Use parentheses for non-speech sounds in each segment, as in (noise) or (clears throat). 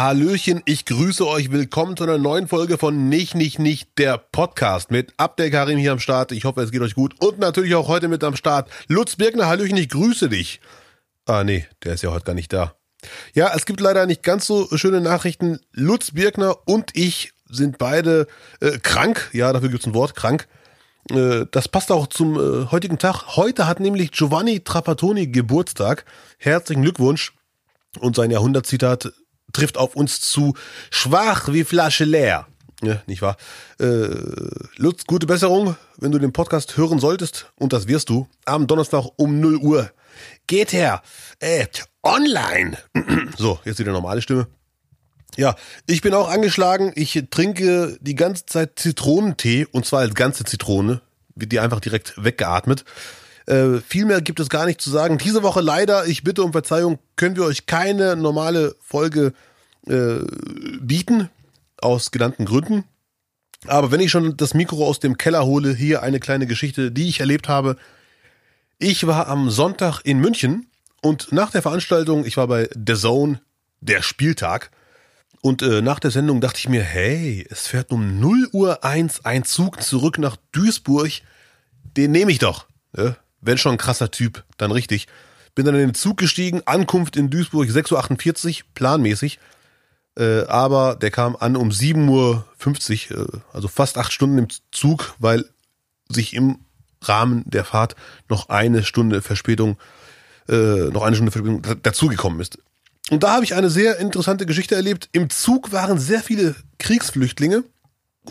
Hallöchen, ich grüße euch. Willkommen zu einer neuen Folge von Nicht, Nicht, Nicht, der Podcast mit Abdel Karim hier am Start. Ich hoffe, es geht euch gut. Und natürlich auch heute mit am Start Lutz Birkner. Hallöchen, ich grüße dich. Ah, nee, der ist ja heute gar nicht da. Ja, es gibt leider nicht ganz so schöne Nachrichten. Lutz Birkner und ich sind beide äh, krank. Ja, dafür gibt's ein Wort, krank. Äh, das passt auch zum äh, heutigen Tag. Heute hat nämlich Giovanni Trapattoni Geburtstag. Herzlichen Glückwunsch. Und sein Jahrhundertzitat trifft auf uns zu. Schwach wie Flasche leer. Ja, nicht wahr? Äh, Lutz, gute Besserung, wenn du den Podcast hören solltest. Und das wirst du am Donnerstag um 0 Uhr. Geht her. Äh, online. (clears throat) so, jetzt wieder normale Stimme. Ja, ich bin auch angeschlagen. Ich trinke die ganze Zeit Zitronentee und zwar als ganze Zitrone. Wird die einfach direkt weggeatmet. Äh, viel mehr gibt es gar nicht zu sagen. Diese Woche leider, ich bitte um Verzeihung, können wir euch keine normale Folge äh, bieten, aus genannten Gründen. Aber wenn ich schon das Mikro aus dem Keller hole, hier eine kleine Geschichte, die ich erlebt habe. Ich war am Sonntag in München und nach der Veranstaltung, ich war bei The Zone, der Spieltag. Und äh, nach der Sendung dachte ich mir, hey, es fährt um 0 Uhr 1 ein Zug zurück nach Duisburg. Den nehme ich doch. Ja? Wenn schon ein krasser Typ, dann richtig. Bin dann in den Zug gestiegen, Ankunft in Duisburg 6.48 Uhr, planmäßig. Äh, aber der kam an um 7.50 Uhr, äh, also fast acht Stunden im Zug, weil sich im Rahmen der Fahrt noch eine Stunde Verspätung, äh, noch eine Stunde Verspätung dazugekommen ist. Und da habe ich eine sehr interessante Geschichte erlebt. Im Zug waren sehr viele Kriegsflüchtlinge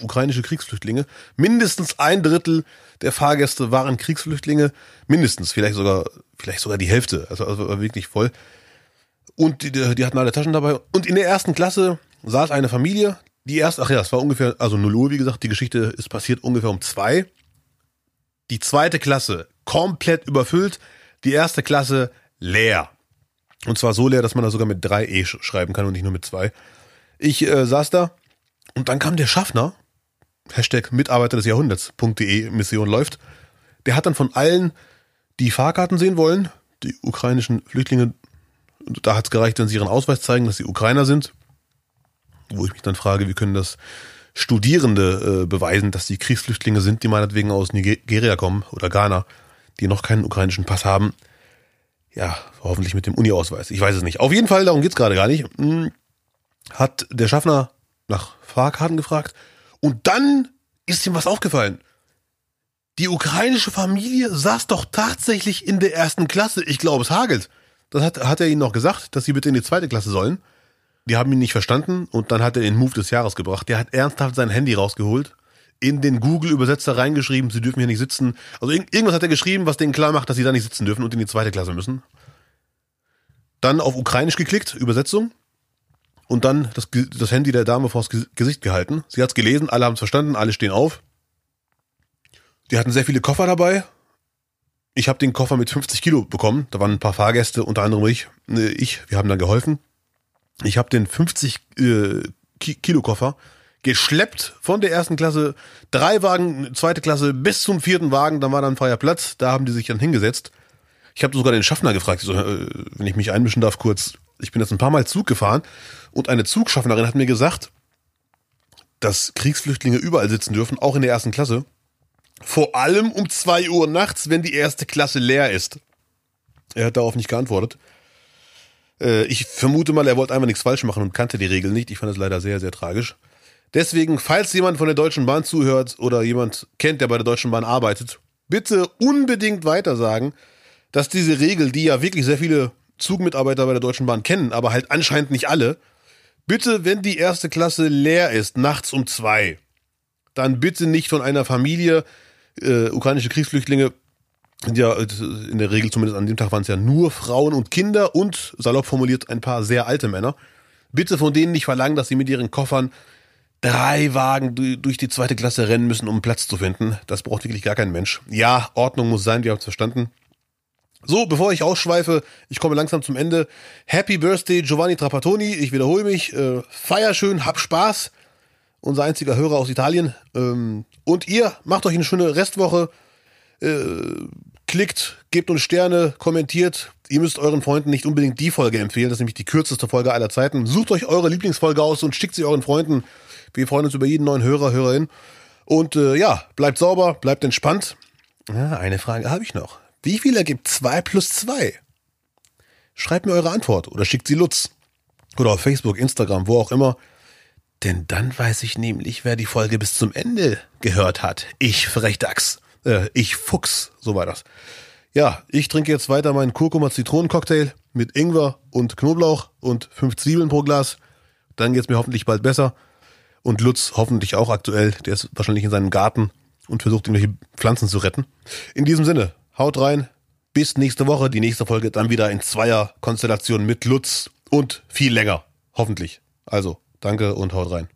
ukrainische Kriegsflüchtlinge. Mindestens ein Drittel der Fahrgäste waren Kriegsflüchtlinge. Mindestens, vielleicht sogar, vielleicht sogar die Hälfte. Also, also wirklich voll. Und die, die hatten alle Taschen dabei. Und in der ersten Klasse saß eine Familie. Die erste, ach ja, es war ungefähr, also 0 Uhr, wie gesagt, die Geschichte ist passiert ungefähr um zwei. Die zweite Klasse komplett überfüllt. Die erste Klasse leer. Und zwar so leer, dass man da sogar mit drei E schreiben kann und nicht nur mit zwei. Ich äh, saß da und dann kam der Schaffner Hashtag Mitarbeiter des Jahrhunderts.de Mission läuft. Der hat dann von allen, die Fahrkarten sehen wollen, die ukrainischen Flüchtlinge, da hat es gereicht, wenn sie ihren Ausweis zeigen, dass sie Ukrainer sind. Wo ich mich dann frage, wie können das Studierende äh, beweisen, dass sie Kriegsflüchtlinge sind, die meinetwegen aus Nigeria kommen oder Ghana, die noch keinen ukrainischen Pass haben. Ja, hoffentlich mit dem Uni-Ausweis. Ich weiß es nicht. Auf jeden Fall, darum geht's gerade gar nicht. Hm, hat der Schaffner nach Fahrkarten gefragt und dann ist ihm was aufgefallen. Die ukrainische Familie saß doch tatsächlich in der ersten Klasse. Ich glaube, es hagelt. Das hat, hat er ihnen noch gesagt, dass sie bitte in die zweite Klasse sollen. Die haben ihn nicht verstanden und dann hat er den Move des Jahres gebracht. Der hat ernsthaft sein Handy rausgeholt, in den Google-Übersetzer reingeschrieben, sie dürfen hier nicht sitzen. Also irgendwas hat er geschrieben, was denen klar macht, dass sie da nicht sitzen dürfen und in die zweite Klasse müssen. Dann auf Ukrainisch geklickt, Übersetzung und dann das, das Handy der Dame vors Gesicht gehalten. Sie hat's gelesen, alle haben es verstanden, alle stehen auf. Die hatten sehr viele Koffer dabei. Ich habe den Koffer mit 50 Kilo bekommen. Da waren ein paar Fahrgäste, unter anderem ich. Äh, ich, wir haben dann geholfen. Ich habe den 50 äh, Kilo Koffer geschleppt von der ersten Klasse, drei Wagen, zweite Klasse bis zum vierten Wagen. Dann war dann freier Platz. Da haben die sich dann hingesetzt. Ich habe sogar den Schaffner gefragt, so, äh, wenn ich mich einmischen darf, kurz. Ich bin jetzt ein paar Mal Zug gefahren und eine Zugschaffnerin hat mir gesagt, dass Kriegsflüchtlinge überall sitzen dürfen, auch in der ersten Klasse. Vor allem um zwei Uhr nachts, wenn die erste Klasse leer ist. Er hat darauf nicht geantwortet. Äh, ich vermute mal, er wollte einfach nichts falsch machen und kannte die Regel nicht. Ich fand das leider sehr, sehr tragisch. Deswegen, falls jemand von der Deutschen Bahn zuhört oder jemand kennt, der bei der Deutschen Bahn arbeitet, bitte unbedingt weitersagen, dass diese Regel, die ja wirklich sehr viele Zugmitarbeiter bei der Deutschen Bahn kennen, aber halt anscheinend nicht alle, Bitte, wenn die erste Klasse leer ist, nachts um zwei, dann bitte nicht von einer Familie, äh, ukrainische Kriegsflüchtlinge, ja, in der Regel zumindest an dem Tag waren es ja nur Frauen und Kinder und, salopp formuliert, ein paar sehr alte Männer. Bitte von denen nicht verlangen, dass sie mit ihren Koffern drei Wagen durch die zweite Klasse rennen müssen, um Platz zu finden. Das braucht wirklich gar kein Mensch. Ja, Ordnung muss sein, wir haben es verstanden. So, bevor ich ausschweife, ich komme langsam zum Ende. Happy Birthday Giovanni Trapattoni. Ich wiederhole mich. Äh, feier schön, hab Spaß. Unser einziger Hörer aus Italien. Ähm, und ihr macht euch eine schöne Restwoche. Äh, klickt, gebt uns Sterne, kommentiert. Ihr müsst euren Freunden nicht unbedingt die Folge empfehlen. Das ist nämlich die kürzeste Folge aller Zeiten. Sucht euch eure Lieblingsfolge aus und schickt sie euren Freunden. Wir freuen uns über jeden neuen Hörer, Hörerin. Und äh, ja, bleibt sauber, bleibt entspannt. Ja, eine Frage habe ich noch. Wie viel ergibt 2 plus 2? Schreibt mir eure Antwort oder schickt sie Lutz. Oder auf Facebook, Instagram, wo auch immer. Denn dann weiß ich nämlich, wer die Folge bis zum Ende gehört hat. Ich Frechdachs. Äh, ich Fuchs, so war das. Ja, ich trinke jetzt weiter meinen Kurkuma-Zitronencocktail mit Ingwer und Knoblauch und fünf Zwiebeln pro Glas. Dann geht's mir hoffentlich bald besser. Und Lutz hoffentlich auch aktuell. Der ist wahrscheinlich in seinem Garten und versucht irgendwelche Pflanzen zu retten. In diesem Sinne, haut rein. Bis nächste Woche. Die nächste Folge dann wieder in Zweier-Konstellation mit Lutz und viel länger. Hoffentlich. Also, danke und haut rein.